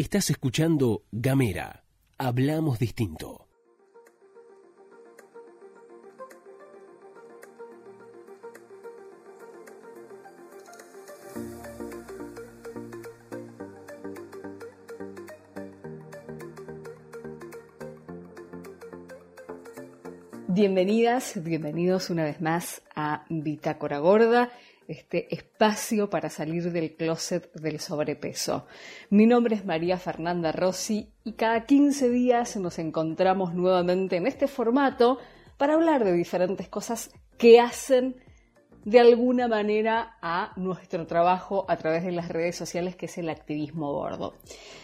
Estás escuchando Gamera. Hablamos distinto. Bienvenidas, bienvenidos una vez más a Bitácora Gorda, este espacio para salir del closet del sobrepeso. Mi nombre es María Fernanda Rossi y cada 15 días nos encontramos nuevamente en este formato para hablar de diferentes cosas que hacen de alguna manera a nuestro trabajo a través de las redes sociales, que es el activismo gordo.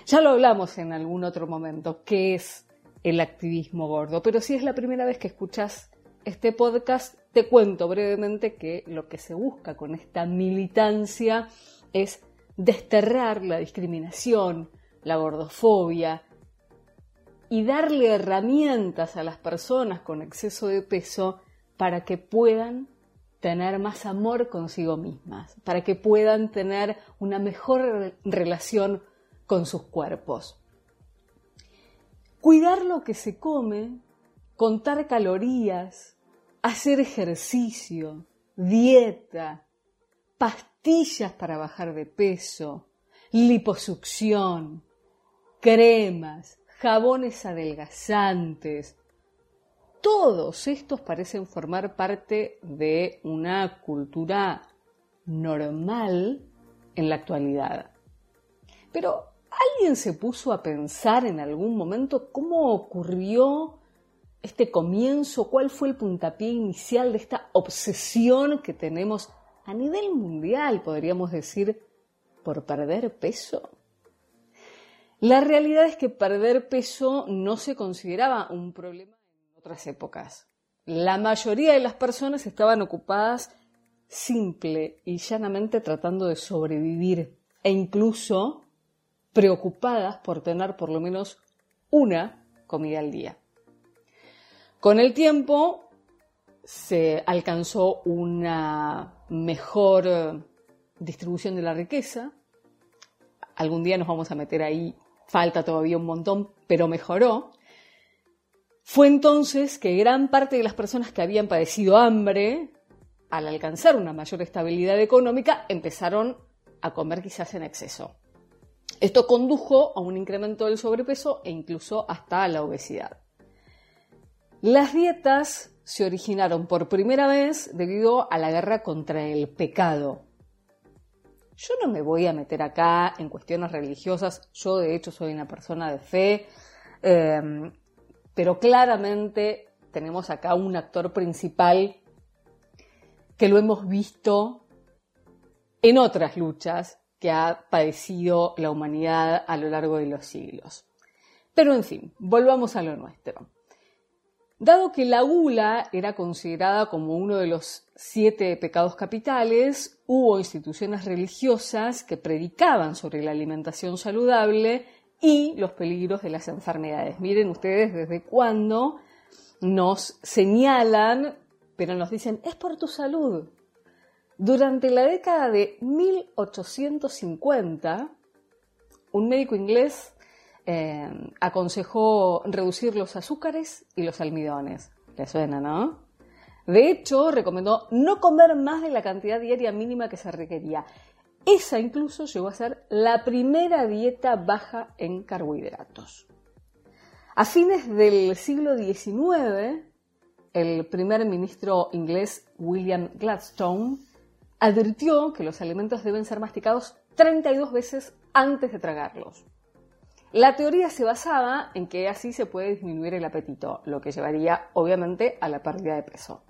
Ya lo hablamos en algún otro momento, qué es el activismo gordo. Pero si es la primera vez que escuchas este podcast, te cuento brevemente que lo que se busca con esta militancia es desterrar la discriminación, la gordofobia y darle herramientas a las personas con exceso de peso para que puedan tener más amor consigo mismas, para que puedan tener una mejor relación con sus cuerpos. Cuidar lo que se come, contar calorías, hacer ejercicio, dieta, pastillas para bajar de peso, liposucción, cremas, jabones adelgazantes. Todos estos parecen formar parte de una cultura normal en la actualidad. Pero ¿Alguien se puso a pensar en algún momento cómo ocurrió este comienzo? ¿Cuál fue el puntapié inicial de esta obsesión que tenemos a nivel mundial, podríamos decir, por perder peso? La realidad es que perder peso no se consideraba un problema en otras épocas. La mayoría de las personas estaban ocupadas simple y llanamente tratando de sobrevivir e incluso preocupadas por tener por lo menos una comida al día. Con el tiempo se alcanzó una mejor eh, distribución de la riqueza. Algún día nos vamos a meter ahí, falta todavía un montón, pero mejoró. Fue entonces que gran parte de las personas que habían padecido hambre, al alcanzar una mayor estabilidad económica, empezaron a comer quizás en exceso. Esto condujo a un incremento del sobrepeso e incluso hasta la obesidad. Las dietas se originaron por primera vez debido a la guerra contra el pecado. Yo no me voy a meter acá en cuestiones religiosas, yo de hecho soy una persona de fe, em, pero claramente tenemos acá un actor principal que lo hemos visto en otras luchas que ha padecido la humanidad a lo largo de los siglos. Pero en fin, volvamos a lo nuestro. Dado que la gula era considerada como uno de los siete pecados capitales, hubo instituciones religiosas que predicaban sobre la alimentación saludable y los peligros de las enfermedades. Miren ustedes desde cuándo nos señalan, pero nos dicen, es por tu salud, durante la década de 1850, un médico inglés eh, aconsejó reducir los azúcares y los almidones. ¿Le suena, no? De hecho, recomendó no comer más de la cantidad diaria mínima que se requería. Esa incluso llegó a ser la primera dieta baja en carbohidratos. A fines del siglo XIX, el primer ministro inglés William Gladstone advirtió que los alimentos deben ser masticados 32 veces antes de tragarlos. La teoría se basaba en que así se puede disminuir el apetito, lo que llevaría obviamente a la pérdida de peso.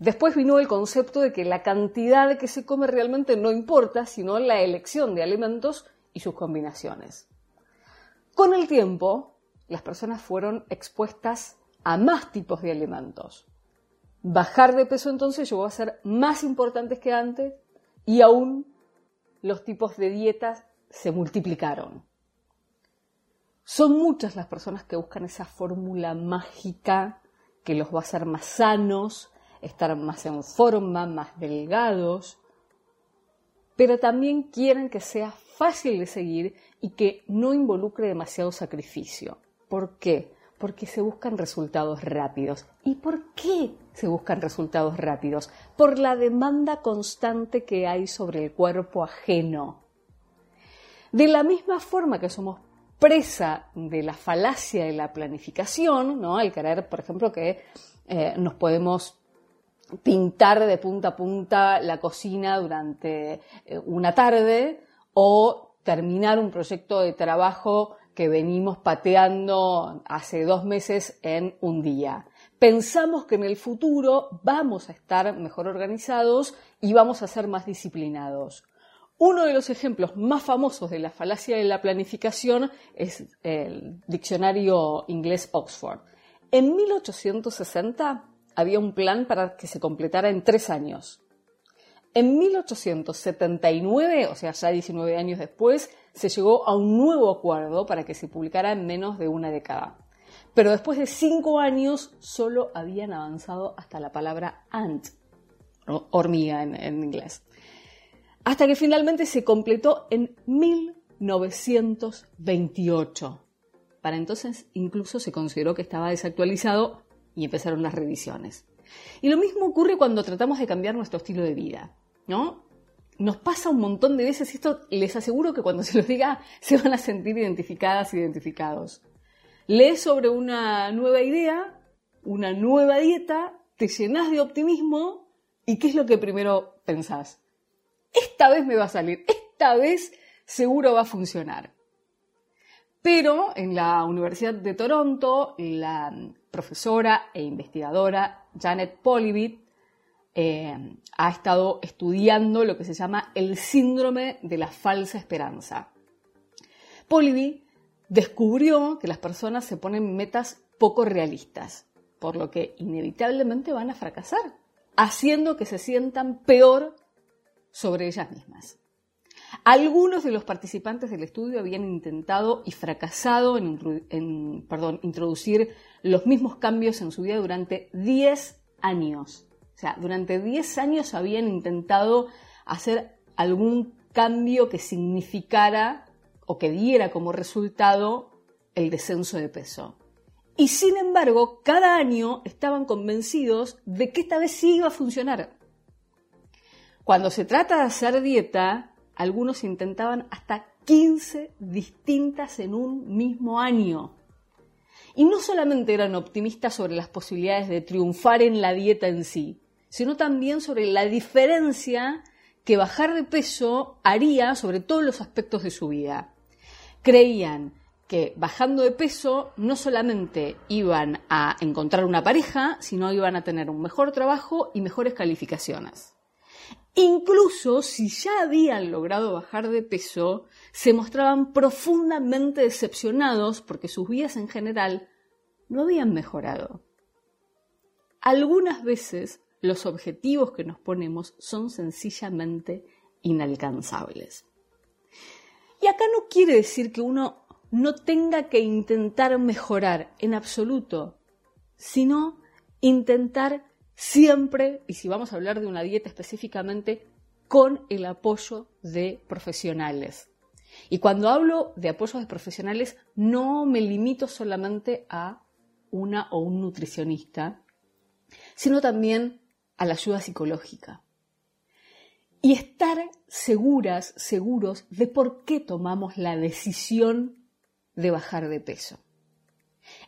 Después vino el concepto de que la cantidad que se come realmente no importa, sino la elección de alimentos y sus combinaciones. Con el tiempo, las personas fueron expuestas a más tipos de alimentos. Bajar de peso entonces llegó a ser más importante que antes y aún los tipos de dietas se multiplicaron. Son muchas las personas que buscan esa fórmula mágica que los va a hacer más sanos, estar más en forma, más delgados. pero también quieren que sea fácil de seguir y que no involucre demasiado sacrificio. ¿Por qué? Porque se buscan resultados rápidos. ¿Y por qué se buscan resultados rápidos? Por la demanda constante que hay sobre el cuerpo ajeno. De la misma forma que somos presa de la falacia de la planificación, ¿no? Al creer, por ejemplo, que eh, nos podemos pintar de punta a punta la cocina durante eh, una tarde o terminar un proyecto de trabajo que venimos pateando hace dos meses en un día. Pensamos que en el futuro vamos a estar mejor organizados y vamos a ser más disciplinados. Uno de los ejemplos más famosos de la falacia de la planificación es el diccionario inglés Oxford. En 1860 había un plan para que se completara en tres años. En 1879, o sea, ya 19 años después, se llegó a un nuevo acuerdo para que se publicara en menos de una década. Pero después de cinco años solo habían avanzado hasta la palabra ant, hormiga en, en inglés. Hasta que finalmente se completó en 1928. Para entonces incluso se consideró que estaba desactualizado y empezaron las revisiones. Y lo mismo ocurre cuando tratamos de cambiar nuestro estilo de vida, ¿no? Nos pasa un montón de veces, esto les aseguro que cuando se los diga se van a sentir identificadas, identificados. Lees sobre una nueva idea, una nueva dieta, te llenas de optimismo y ¿qué es lo que primero pensás? Esta vez me va a salir, esta vez seguro va a funcionar. Pero en la Universidad de Toronto, la profesora e investigadora Janet Polivit eh, ha estado estudiando lo que se llama el síndrome de la falsa esperanza. Polivit descubrió que las personas se ponen metas poco realistas, por lo que inevitablemente van a fracasar, haciendo que se sientan peor sobre ellas mismas. Algunos de los participantes del estudio habían intentado y fracasado en, introducir los mismos cambios en su vida durante 10 años. O sea, durante 10 años habían intentado hacer algún cambio que significara o que diera como resultado el descenso de peso. Y sin embargo, cada año estaban convencidos de que esta vez sí iba a funcionar. Cuando se trata de hacer dieta, algunos intentaban hasta 15 distintas en un mismo año. Y no solamente eran optimistas sobre las posibilidades de triunfar en la dieta en sí, sino también sobre la diferencia que bajar de peso haría sobre todos los aspectos de su vida. Creían que bajando de peso no solamente iban a encontrar una pareja, sino iban a tener un mejor trabajo y mejores calificaciones. Incluso si ya habían logrado bajar de peso, se mostraban profundamente decepcionados porque sus vidas en general no habían mejorado. Algunas veces los objetivos que nos ponemos son sencillamente inalcanzables. Y acá no quiere decir que uno no tenga que intentar mejorar en absoluto, sino intentar siempre, y si vamos a hablar de una dieta específicamente, con el apoyo de profesionales. Y cuando hablo de apoyo de profesionales, no me limito solamente a una o un nutricionista, sino también a la ayuda psicológica. Y estar seguras, seguros de por qué tomamos la decisión de bajar de peso.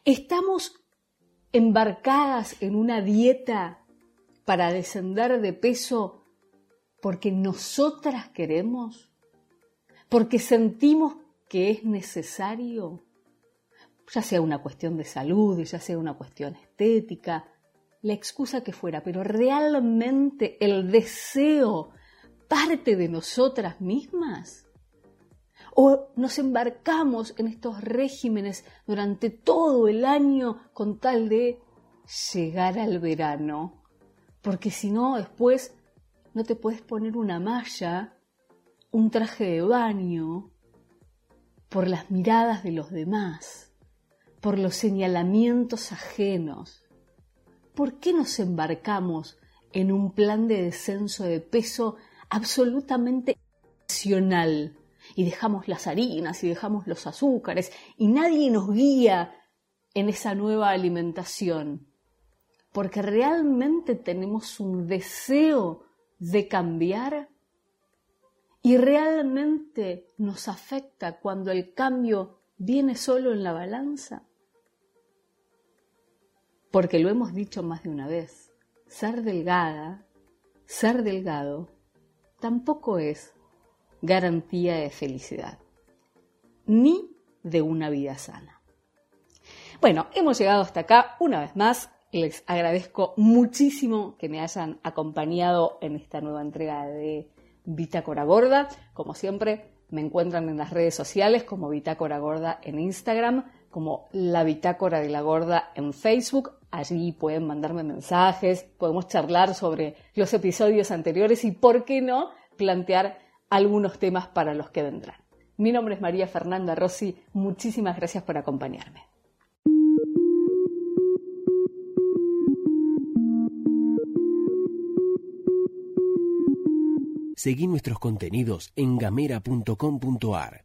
¿Estamos embarcadas en una dieta para descender de peso porque nosotras queremos, porque sentimos que es necesario, ya sea una cuestión de salud, ya sea una cuestión estética, la excusa que fuera, pero realmente el deseo parte de nosotras mismas. O nos embarcamos en estos regímenes durante todo el año con tal de llegar al verano porque si no, después no te puedes poner una malla, un traje de baño, por las miradas de los demás, por los señalamientos ajenos. ¿Por qué nos embarcamos en un plan de descenso de peso absolutamente racional y dejamos las harinas y dejamos los azúcares y nadie nos guía en esa nueva alimentación, porque realmente tenemos un deseo de cambiar y realmente nos afecta cuando el cambio viene solo en la balanza. Porque lo hemos dicho más de una vez, ser delgada, ser delgado, tampoco es garantía de felicidad, ni de una vida sana. Bueno, hemos llegado hasta acá una vez más. Les agradezco muchísimo que me hayan acompañado en esta nueva entrega de Bitácora Gorda. Como siempre, me encuentran en las redes sociales como Bitácora Gorda en Instagram, como la Bitácora de la Gorda en Facebook. Allí pueden mandarme mensajes, podemos charlar sobre los episodios anteriores y, ¿por qué no?, plantear algunos temas para los que vendrán. Mi nombre es María Fernanda Rossi. Muchísimas gracias por acompañarme. Seguí nuestros contenidos en gamera.com.ar.